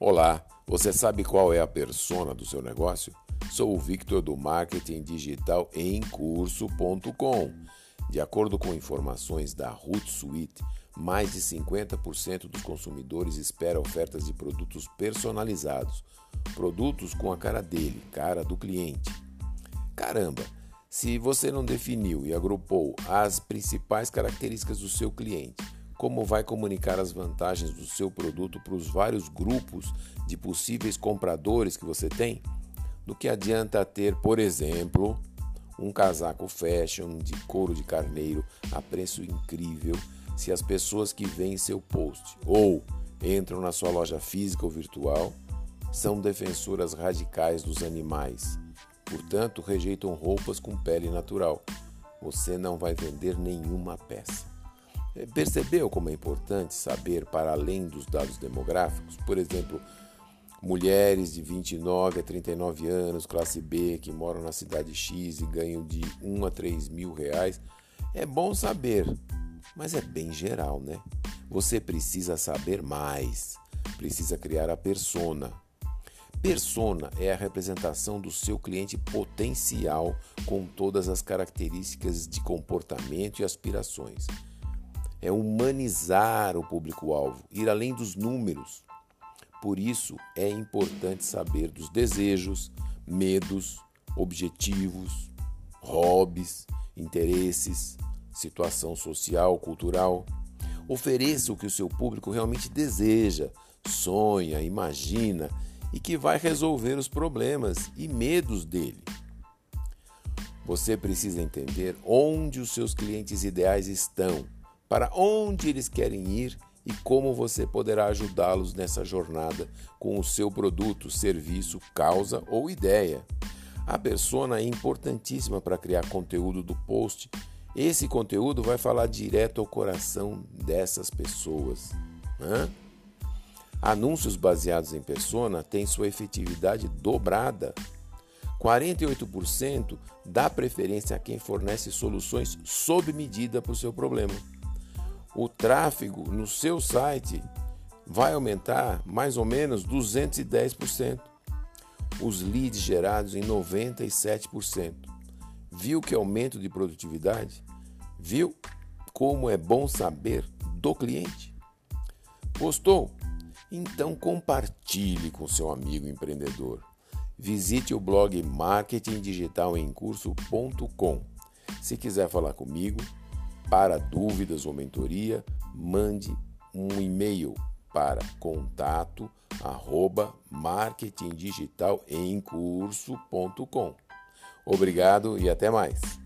Olá, você sabe qual é a persona do seu negócio? Sou o Victor do Marketing Digital em curso.com. De acordo com informações da Hootsuite, mais de 50% dos consumidores espera ofertas de produtos personalizados, produtos com a cara dele, cara do cliente. Caramba, se você não definiu e agrupou as principais características do seu cliente, como vai comunicar as vantagens do seu produto para os vários grupos de possíveis compradores que você tem? Do que adianta ter, por exemplo, um casaco fashion de couro de carneiro a preço incrível se as pessoas que veem seu post ou entram na sua loja física ou virtual são defensoras radicais dos animais, portanto rejeitam roupas com pele natural. Você não vai vender nenhuma peça. Percebeu como é importante saber para além dos dados demográficos? Por exemplo, mulheres de 29 a 39 anos, classe B, que moram na cidade X e ganham de 1 a 3 mil reais. É bom saber, mas é bem geral, né? Você precisa saber mais, precisa criar a persona. Persona é a representação do seu cliente potencial com todas as características de comportamento e aspirações é humanizar o público-alvo, ir além dos números. Por isso é importante saber dos desejos, medos, objetivos, hobbies, interesses, situação social, cultural. Ofereça o que o seu público realmente deseja, sonha, imagina e que vai resolver os problemas e medos dele. Você precisa entender onde os seus clientes ideais estão para onde eles querem ir e como você poderá ajudá-los nessa jornada com o seu produto, serviço, causa ou ideia. A persona é importantíssima para criar conteúdo do post. Esse conteúdo vai falar direto ao coração dessas pessoas. Né? Anúncios baseados em persona têm sua efetividade dobrada. 48% dá preferência a quem fornece soluções sob medida para o seu problema o tráfego no seu site vai aumentar mais ou menos 210%. Os leads gerados em 97%. Viu que aumento de produtividade? Viu como é bom saber do cliente? Gostou? Então compartilhe com seu amigo empreendedor. Visite o blog marketingdigitalemcurso.com. Se quiser falar comigo, para dúvidas ou mentoria, mande um e-mail para contato arroba marketingdigitalemcurso.com. Obrigado e até mais.